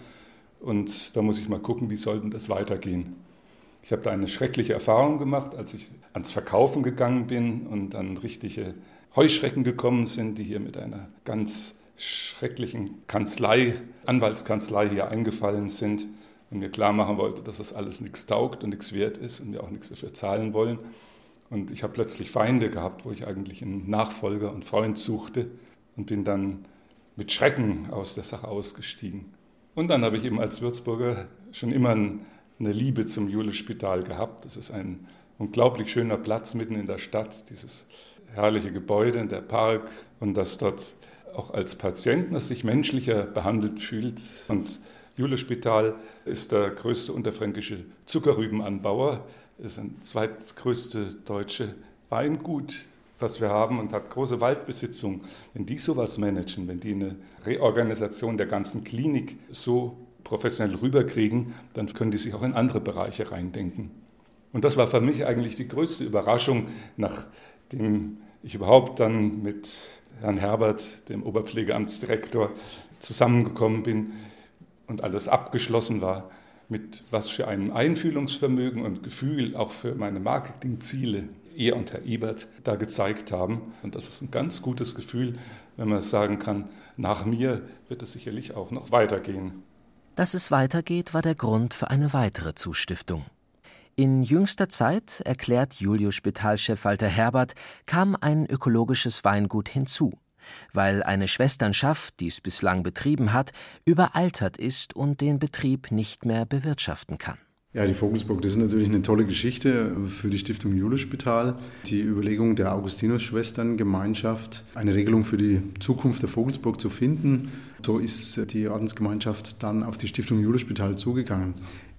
Und da muss ich mal gucken, wie soll denn das weitergehen. Ich habe da eine schreckliche Erfahrung gemacht, als ich ans Verkaufen gegangen bin und dann richtige Heuschrecken gekommen sind, die hier mit einer ganz schrecklichen Kanzlei, Anwaltskanzlei hier eingefallen sind und mir klar machen wollte, dass das alles nichts taugt und nichts wert ist und wir auch nichts dafür zahlen wollen. Und ich habe plötzlich Feinde gehabt, wo ich eigentlich einen Nachfolger und Freund suchte und bin dann mit Schrecken aus der Sache ausgestiegen. Und dann habe ich eben als Würzburger schon immer eine Liebe zum Julius-Spital gehabt. Das ist ein unglaublich schöner Platz mitten in der Stadt, dieses herrliche Gebäude, der Park und dass dort auch als Patient, dass sich menschlicher behandelt fühlt. Und Julius-Spital ist der größte unterfränkische Zuckerrübenanbauer, ist ein zweitgrößte deutsche Weingut, was wir haben und hat große Waldbesitzung. Wenn die sowas managen, wenn die eine Reorganisation der ganzen Klinik so professionell rüberkriegen, dann können die sich auch in andere Bereiche reindenken. Und das war für mich eigentlich die größte Überraschung, nachdem ich überhaupt dann mit Herrn Herbert, dem Oberpflegeamtsdirektor, zusammengekommen bin und alles abgeschlossen war, mit was für einem Einfühlungsvermögen und Gefühl auch für meine Marketingziele er und Herr Ebert da gezeigt haben. Und das ist ein ganz gutes Gefühl, wenn man sagen kann, nach mir wird es sicherlich auch noch weitergehen. Dass es weitergeht, war der Grund für eine weitere Zustiftung. In jüngster Zeit, erklärt Julius Spitalchef Walter Herbert, kam ein ökologisches Weingut hinzu, weil eine Schwesternschaft, die es bislang betrieben hat, überaltert ist und den Betrieb nicht mehr bewirtschaften kann. Ja, die Vogelsburg, das ist natürlich eine tolle Geschichte für die Stiftung Julius-Spital. Die Überlegung der Augustinus-Schwestern-Gemeinschaft, eine Regelung für die Zukunft der Vogelsburg zu finden. So ist die Ordensgemeinschaft dann auf die Stiftung Julius-Spital zugegangen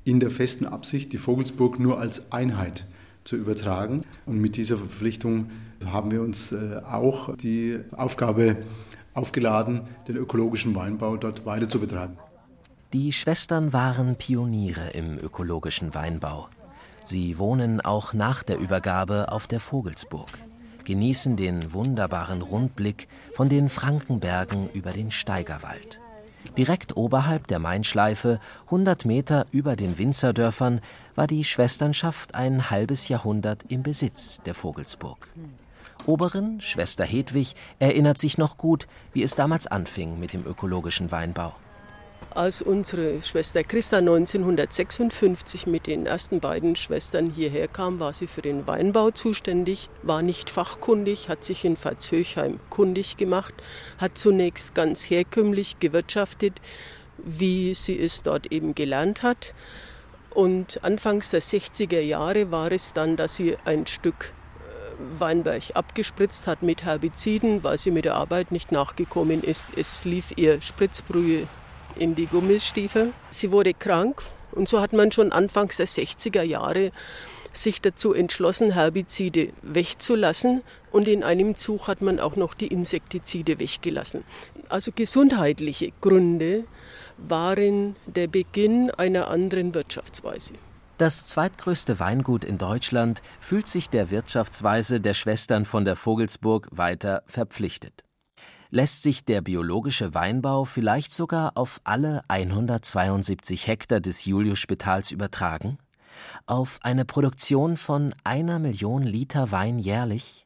in der festen Absicht, die Vogelsburg nur als Einheit zu übertragen. Und mit dieser Verpflichtung haben wir uns äh, auch die Aufgabe aufgeladen, den ökologischen Weinbau dort weiter zu betreiben. Die Schwestern waren Pioniere im ökologischen Weinbau. Sie wohnen auch nach der Übergabe auf der Vogelsburg, genießen den wunderbaren Rundblick von den Frankenbergen über den Steigerwald. Direkt oberhalb der Mainschleife, 100 Meter über den Winzerdörfern, war die Schwesternschaft ein halbes Jahrhundert im Besitz der Vogelsburg. Oberin, Schwester Hedwig, erinnert sich noch gut, wie es damals anfing mit dem ökologischen Weinbau. Als unsere Schwester Christa 1956 mit den ersten beiden Schwestern hierher kam, war sie für den Weinbau zuständig, war nicht fachkundig, hat sich in Veitshöchheim kundig gemacht, hat zunächst ganz herkömmlich gewirtschaftet, wie sie es dort eben gelernt hat. Und anfangs der 60er Jahre war es dann, dass sie ein Stück äh, Weinberg abgespritzt hat mit Herbiziden, weil sie mit der Arbeit nicht nachgekommen ist. Es lief ihr Spritzbrühe in die Gummistiefel. Sie wurde krank und so hat man schon anfangs der 60er Jahre sich dazu entschlossen, Herbizide wegzulassen und in einem Zug hat man auch noch die Insektizide weggelassen. Also gesundheitliche Gründe waren der Beginn einer anderen Wirtschaftsweise. Das zweitgrößte Weingut in Deutschland fühlt sich der Wirtschaftsweise der Schwestern von der Vogelsburg weiter verpflichtet lässt sich der biologische Weinbau vielleicht sogar auf alle 172 Hektar des Julius-Spitals übertragen? Auf eine Produktion von einer Million Liter Wein jährlich?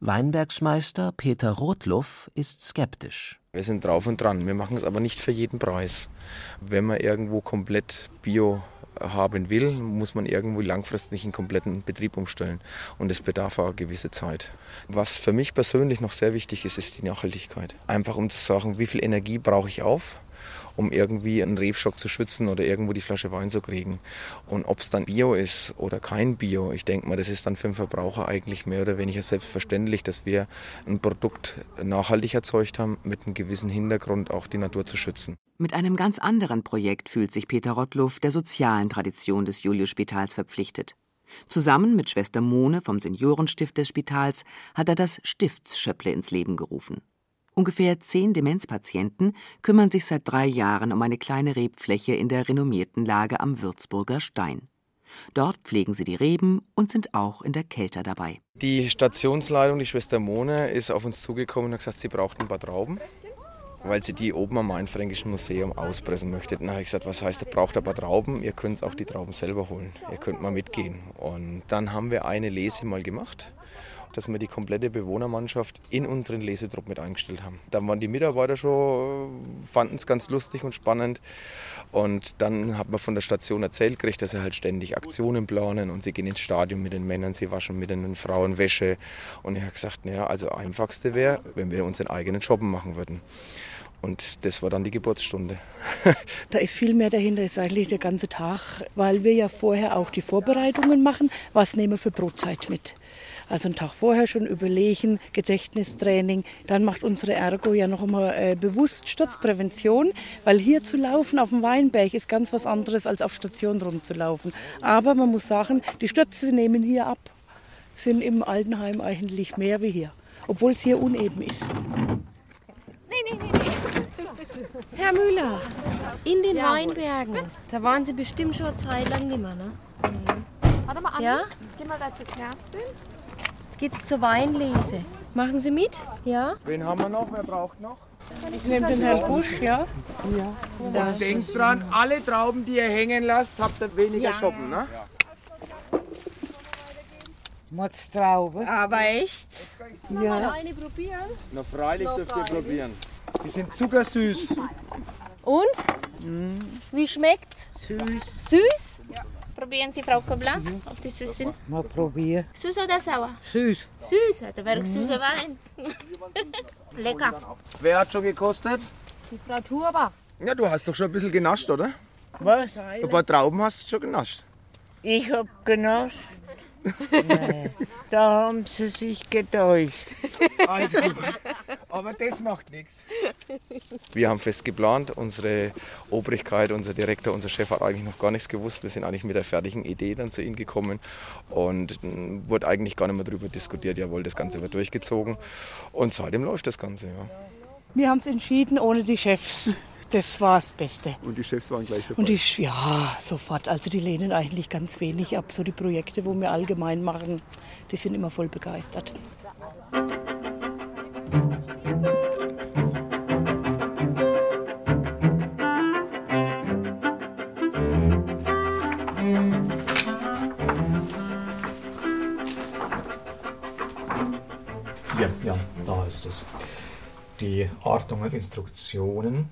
Weinbergsmeister Peter Rotluff ist skeptisch. Wir sind drauf und dran. Wir machen es aber nicht für jeden Preis. Wenn man irgendwo komplett bio haben will, muss man irgendwo langfristig einen kompletten Betrieb umstellen. Und es bedarf auch eine gewisse Zeit. Was für mich persönlich noch sehr wichtig ist, ist die Nachhaltigkeit. Einfach um zu sagen, wie viel Energie brauche ich auf um irgendwie einen Rebstock zu schützen oder irgendwo die Flasche Wein zu kriegen. Und ob es dann Bio ist oder kein Bio, ich denke mal, das ist dann für den Verbraucher eigentlich mehr oder weniger selbstverständlich, dass wir ein Produkt nachhaltig erzeugt haben, mit einem gewissen Hintergrund auch die Natur zu schützen. Mit einem ganz anderen Projekt fühlt sich Peter Rottluff der sozialen Tradition des Julius-Spitals verpflichtet. Zusammen mit Schwester Mone vom Seniorenstift des Spitals hat er das Stiftsschöpple ins Leben gerufen. Ungefähr zehn Demenzpatienten kümmern sich seit drei Jahren um eine kleine Rebfläche in der renommierten Lage am Würzburger Stein. Dort pflegen sie die Reben und sind auch in der Kälte dabei. Die Stationsleitung, die Schwester Mone, ist auf uns zugekommen und hat gesagt, sie braucht ein paar Trauben weil sie die oben am Mainfränkischen Museum auspressen möchte. Dann habe ich gesagt, was heißt, ihr braucht ein paar Trauben, ihr könnt auch die Trauben selber holen, ihr könnt mal mitgehen. Und dann haben wir eine Lese mal gemacht dass wir die komplette Bewohnermannschaft in unseren Lesetrupp mit eingestellt haben. Dann waren die Mitarbeiter schon, fanden es ganz lustig und spannend. Und dann hat man von der Station erzählt gekriegt, dass sie halt ständig Aktionen planen und sie gehen ins Stadion mit den Männern, sie waschen mit den Frauen Wäsche. Und ich habe gesagt, naja, also einfachste wäre, wenn wir unseren eigenen Shoppen machen würden. Und das war dann die Geburtsstunde. [LAUGHS] da ist viel mehr dahinter, ist eigentlich der ganze Tag, weil wir ja vorher auch die Vorbereitungen machen. Was nehmen wir für Brotzeit mit? Also einen Tag vorher schon überlegen, Gedächtnistraining. Dann macht unsere Ergo ja noch einmal äh, bewusst Sturzprävention, weil hier zu laufen auf dem Weinberg ist ganz was anderes als auf Station rumzulaufen. Aber man muss sagen, die Stürze nehmen hier ab. Sind im Altenheim eigentlich mehr wie hier, obwohl es hier uneben ist. Nee, nee, nee, nee. Herr Müller, in den ja, Weinbergen, da waren Sie bestimmt schon eine Zeit lang nicht mehr, ne? Mhm. Warte mal, Anni, ja? geh mal da zur Kerstin. Jetzt geht's zur Weinlese. Machen Sie mit? Ja? Wen haben wir noch? Wer braucht noch? Ich nehme den Herrn Busch, ja? Ja. Und denkt dran, alle Trauben, die ihr hängen lasst, habt ihr weniger ja. Shoppen, ne? Ja. Motztraube. Aber echt? Ja. Mal eine probieren? Na freilich dürft ihr probieren. Die sind zuckersüß. Und? Mm. Wie schmeckt's? Süß. Süß? Probieren Sie, Frau Kobler, mhm. ob die süß sind. Mal probieren. Süß oder sauer? Süß. Süß, da wäre mhm. süßer Wein. [LAUGHS] Lecker. Wer hat schon gekostet? Die Frau Turba. Ja, du hast doch schon ein bisschen genascht, oder? Was? Ein paar Trauben hast du schon genascht. Ich hab genascht. Da haben sie sich getäuscht. Also gut. Aber das macht nichts. Wir haben fest geplant, unsere Obrigkeit, unser Direktor, unser Chef hat eigentlich noch gar nichts gewusst. Wir sind eigentlich mit der fertigen Idee dann zu ihm gekommen und wurde eigentlich gar nicht mehr darüber diskutiert. Jawohl, das Ganze wird durchgezogen und seitdem läuft das Ganze. Ja. Wir haben es entschieden ohne die Chefs das war das Beste. Und die Chefs waren gleich dabei? Und die, ja, sofort. Also die lehnen eigentlich ganz wenig ab. So die Projekte, wo wir allgemein machen, die sind immer voll begeistert. Hier, ja, da ist es. Die Ordnung und Instruktionen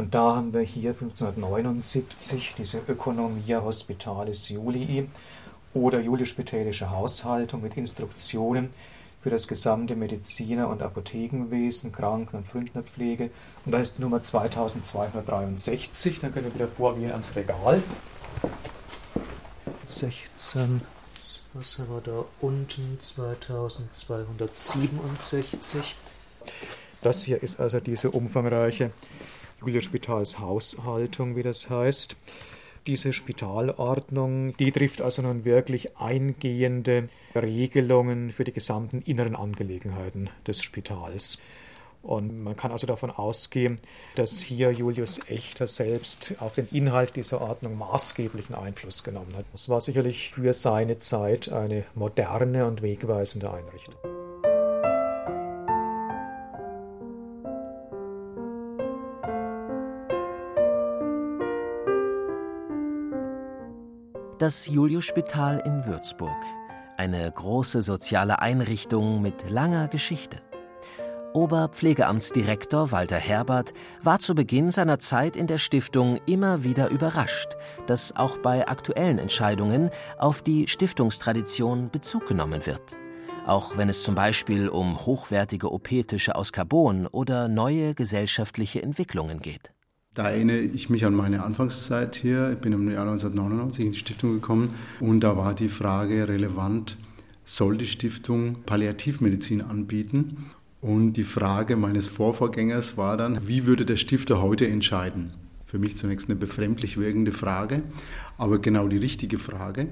und da haben wir hier 1579 diese Ökonomia Hospitalis Julii oder julisch-spitälische Haushaltung mit Instruktionen für das gesamte Mediziner- und Apothekenwesen, Kranken- und Pfründnerpflege. Und da ist Nummer 2263, dann können wir wieder vor wie ans Regal. 16, was haben wir da unten? 2267. Das hier ist also diese umfangreiche Julia Spitals Haushaltung, wie das heißt. Diese Spitalordnung, die trifft also nun wirklich eingehende Regelungen für die gesamten inneren Angelegenheiten des Spitals. Und man kann also davon ausgehen, dass hier Julius Echter selbst auf den Inhalt dieser Ordnung maßgeblichen Einfluss genommen hat. Es war sicherlich für seine Zeit eine moderne und wegweisende Einrichtung. Das Julius-Spital in Würzburg. Eine große soziale Einrichtung mit langer Geschichte. Oberpflegeamtsdirektor Walter Herbert war zu Beginn seiner Zeit in der Stiftung immer wieder überrascht, dass auch bei aktuellen Entscheidungen auf die Stiftungstradition Bezug genommen wird. Auch wenn es zum Beispiel um hochwertige OP-Tische aus Carbon oder neue gesellschaftliche Entwicklungen geht. Da erinnere ich mich an meine Anfangszeit hier. Ich bin im Jahr 1999 in die Stiftung gekommen und da war die Frage relevant, soll die Stiftung Palliativmedizin anbieten? Und die Frage meines Vorvorgängers war dann, wie würde der Stifter heute entscheiden? Für mich zunächst eine befremdlich wirkende Frage, aber genau die richtige Frage,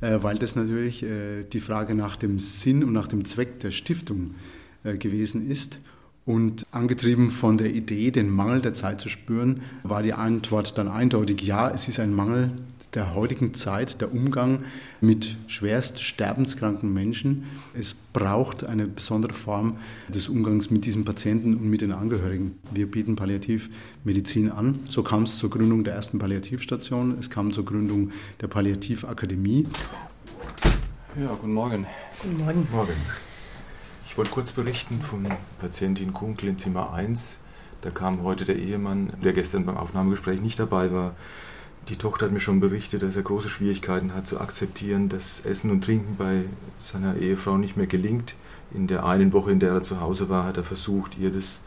äh, weil das natürlich äh, die Frage nach dem Sinn und nach dem Zweck der Stiftung äh, gewesen ist. Und angetrieben von der Idee, den Mangel der Zeit zu spüren, war die Antwort dann eindeutig, ja, es ist ein Mangel der heutigen Zeit, der Umgang mit schwerst sterbenskranken Menschen. Es braucht eine besondere Form des Umgangs mit diesen Patienten und mit den Angehörigen. Wir bieten Palliativmedizin an. So kam es zur Gründung der ersten Palliativstation. Es kam zur Gründung der Palliativakademie. Ja, guten Morgen. Guten Morgen. Morgen. Ich wollte kurz berichten von Patientin Kunkel in Zimmer 1. Da kam heute der Ehemann, der gestern beim Aufnahmegespräch nicht dabei war. Die Tochter hat mir schon berichtet, dass er große Schwierigkeiten hat zu akzeptieren, dass Essen und Trinken bei seiner Ehefrau nicht mehr gelingt. In der einen Woche, in der er zu Hause war, hat er versucht, ihr das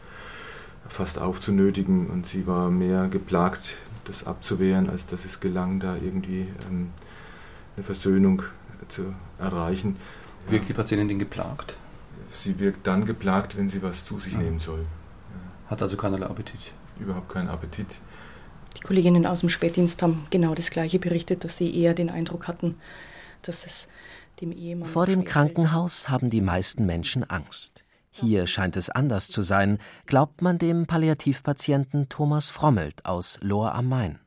fast aufzunötigen und sie war mehr geplagt, das abzuwehren, als dass es gelang, da irgendwie ähm, eine Versöhnung zu erreichen. Wirkt die Patientin geplagt? Sie wirkt dann geplagt, wenn sie was zu sich ja. nehmen soll. Hat also keinerlei Appetit? Überhaupt keinen Appetit. Die Kolleginnen aus dem Spätdienst haben genau das Gleiche berichtet, dass sie eher den Eindruck hatten, dass es dem Ehemann. Vor dem Krankenhaus haben die meisten Menschen Angst. Hier scheint es anders zu sein, glaubt man dem Palliativpatienten Thomas Frommelt aus Lohr am Main.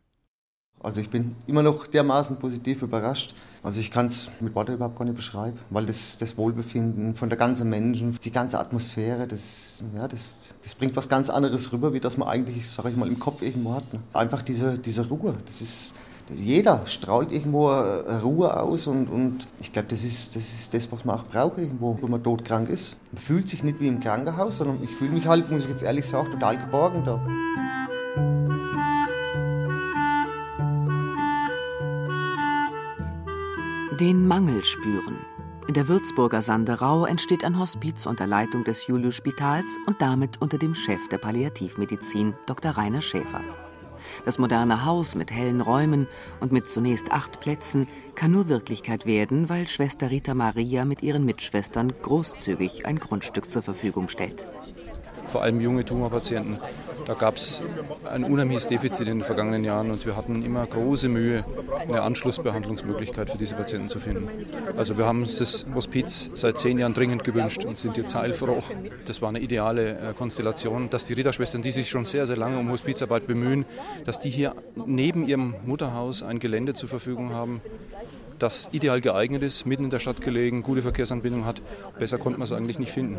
Also ich bin immer noch dermaßen positiv überrascht. Also ich kann es mit Worten überhaupt gar nicht beschreiben, weil das, das Wohlbefinden von der ganzen Menschen, die ganze Atmosphäre, das, ja, das, das bringt was ganz anderes rüber, wie das man eigentlich, sage ich mal, im Kopf irgendwo hat. Ne? Einfach diese, diese Ruhe, das ist, jeder strahlt irgendwo Ruhe aus und, und ich glaube, das ist, das ist das, was man auch braucht irgendwo, wenn man todkrank ist. Man fühlt sich nicht wie im Krankenhaus, sondern ich fühle mich halt, muss ich jetzt ehrlich sagen, total geborgen da. Den Mangel spüren. In der Würzburger Sanderau entsteht ein Hospiz unter Leitung des Julius-Spitals und damit unter dem Chef der Palliativmedizin, Dr. Rainer Schäfer. Das moderne Haus mit hellen Räumen und mit zunächst acht Plätzen kann nur Wirklichkeit werden, weil Schwester Rita Maria mit ihren Mitschwestern großzügig ein Grundstück zur Verfügung stellt vor allem junge Tumorpatienten. Da gab es ein unheimliches Defizit in den vergangenen Jahren und wir hatten immer große Mühe, eine Anschlussbehandlungsmöglichkeit für diese Patienten zu finden. Also wir haben uns das Hospiz seit zehn Jahren dringend gewünscht und sind jetzt heilfroh. Das war eine ideale äh, Konstellation, dass die Ritterschwestern, die sich schon sehr, sehr lange um Hospizarbeit bemühen, dass die hier neben ihrem Mutterhaus ein Gelände zur Verfügung haben, das ideal geeignet ist, mitten in der Stadt gelegen, gute Verkehrsanbindung hat. Besser konnte man es eigentlich nicht finden.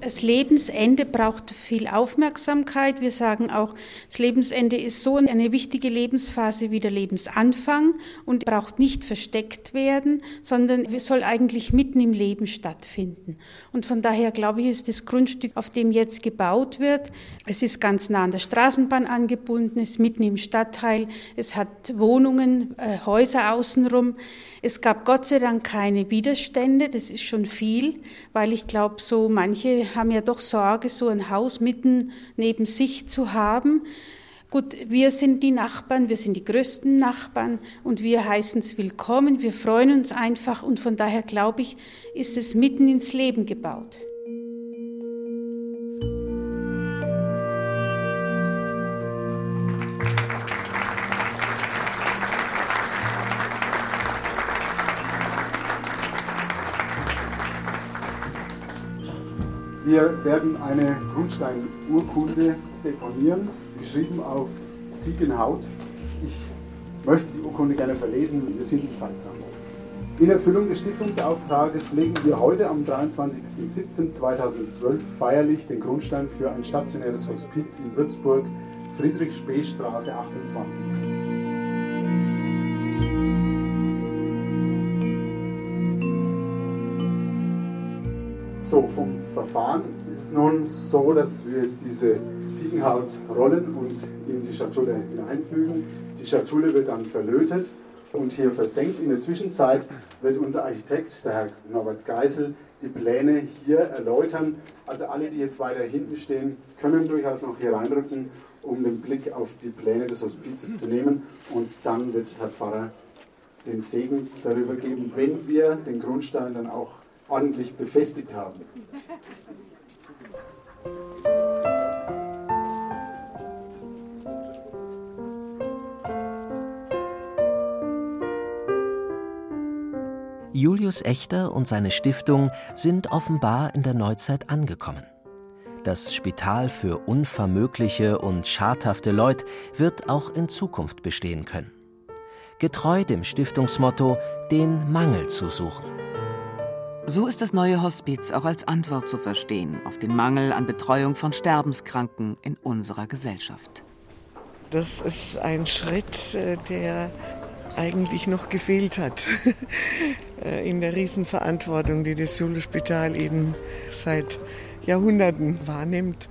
Das Lebensende braucht viel Aufmerksamkeit. Wir sagen auch, das Lebensende ist so eine wichtige Lebensphase wie der Lebensanfang und braucht nicht versteckt werden, sondern soll eigentlich mitten im Leben stattfinden. Und von daher glaube ich, ist das Grundstück, auf dem jetzt gebaut wird, es ist ganz nah an der Straßenbahn angebunden, ist mitten im Stadtteil, es hat Wohnungen, äh, Häuser außenrum. Es gab Gott sei Dank keine Widerstände, das ist schon viel, weil ich glaube, so manche haben ja doch Sorge, so ein Haus mitten neben sich zu haben. Gut, wir sind die Nachbarn, wir sind die größten Nachbarn und wir heißen es willkommen, wir freuen uns einfach und von daher glaube ich, ist es mitten ins Leben gebaut. Wir werden eine Grundsteinurkunde deponieren, geschrieben auf Ziegenhaut. Ich möchte die Urkunde gerne verlesen, wir sind im Zeitraum. In Erfüllung des Stiftungsauftrages legen wir heute am 23.07.2012 feierlich den Grundstein für ein stationäres Hospiz in Würzburg, Friedrich-Spee-Straße 28. So, vom Verfahren ist es nun so, dass wir diese Ziegenhaut rollen und in die Schatulle hineinfügen. Die Schatulle wird dann verlötet und hier versenkt. In der Zwischenzeit wird unser Architekt, der Herr Norbert Geisel, die Pläne hier erläutern. Also alle, die jetzt weiter hinten stehen, können durchaus noch hier reinrücken um den Blick auf die Pläne des Hospizes zu nehmen. Und dann wird Herr Pfarrer den Segen darüber geben, wenn wir den Grundstein dann auch ordentlich befestigt haben. Julius Echter und seine Stiftung sind offenbar in der Neuzeit angekommen. Das Spital für unvermögliche und schadhafte Leute wird auch in Zukunft bestehen können. Getreu dem Stiftungsmotto, den Mangel zu suchen. So ist das neue Hospiz auch als Antwort zu verstehen auf den Mangel an Betreuung von Sterbenskranken in unserer Gesellschaft. Das ist ein Schritt, äh, der eigentlich noch gefehlt hat [LAUGHS] äh, in der Riesenverantwortung, die das Schulspital eben seit Jahrhunderten wahrnimmt.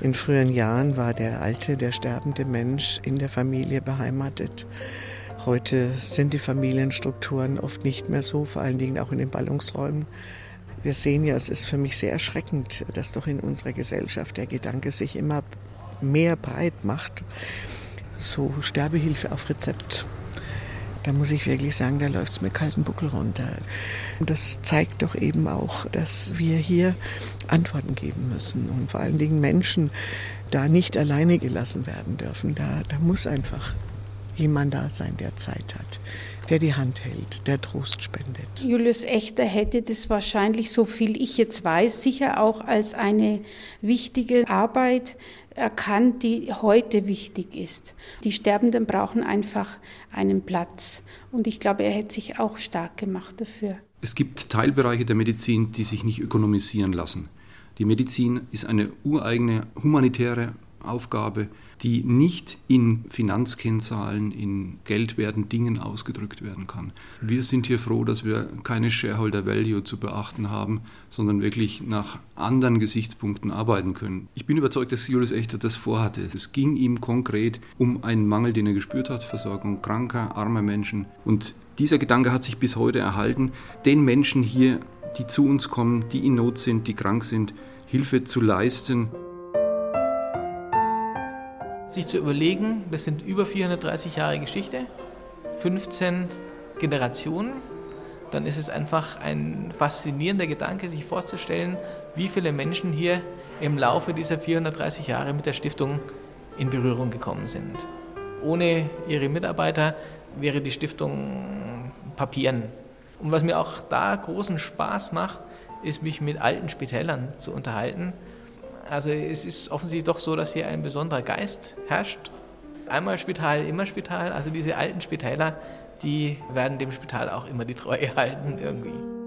In früheren Jahren war der alte, der sterbende Mensch in der Familie beheimatet. Heute sind die Familienstrukturen oft nicht mehr so, vor allen Dingen auch in den Ballungsräumen. Wir sehen ja, es ist für mich sehr erschreckend, dass doch in unserer Gesellschaft der Gedanke sich immer mehr breit macht. So Sterbehilfe auf Rezept da muss ich wirklich sagen, da läuft es mit kalten Buckel runter. Und das zeigt doch eben auch, dass wir hier Antworten geben müssen und vor allen Dingen Menschen da nicht alleine gelassen werden dürfen. Da, da muss einfach jemand da sein, der Zeit hat, der die Hand hält, der Trost spendet. Julius Echter hätte das wahrscheinlich, so viel ich jetzt weiß, sicher auch als eine wichtige Arbeit erkannt, die heute wichtig ist. Die Sterbenden brauchen einfach einen Platz. Und ich glaube, er hätte sich auch stark gemacht dafür. Es gibt Teilbereiche der Medizin, die sich nicht ökonomisieren lassen. Die Medizin ist eine ureigene humanitäre Aufgabe, die nicht in Finanzkennzahlen, in geldwerten Dingen ausgedrückt werden kann. Wir sind hier froh, dass wir keine Shareholder Value zu beachten haben, sondern wirklich nach anderen Gesichtspunkten arbeiten können. Ich bin überzeugt, dass Julius Echter das vorhatte. Es ging ihm konkret um einen Mangel, den er gespürt hat, Versorgung kranker, armer Menschen. Und dieser Gedanke hat sich bis heute erhalten, den Menschen hier, die zu uns kommen, die in Not sind, die krank sind, Hilfe zu leisten sich zu überlegen, das sind über 430 Jahre Geschichte, 15 Generationen, dann ist es einfach ein faszinierender Gedanke, sich vorzustellen, wie viele Menschen hier im Laufe dieser 430 Jahre mit der Stiftung in Berührung gekommen sind. Ohne ihre Mitarbeiter wäre die Stiftung Papieren. Und was mir auch da großen Spaß macht, ist mich mit alten Spitälern zu unterhalten, also es ist offensichtlich doch so, dass hier ein besonderer Geist herrscht. Einmal Spital, immer Spital. Also diese alten Spitäler, die werden dem Spital auch immer die Treue halten irgendwie.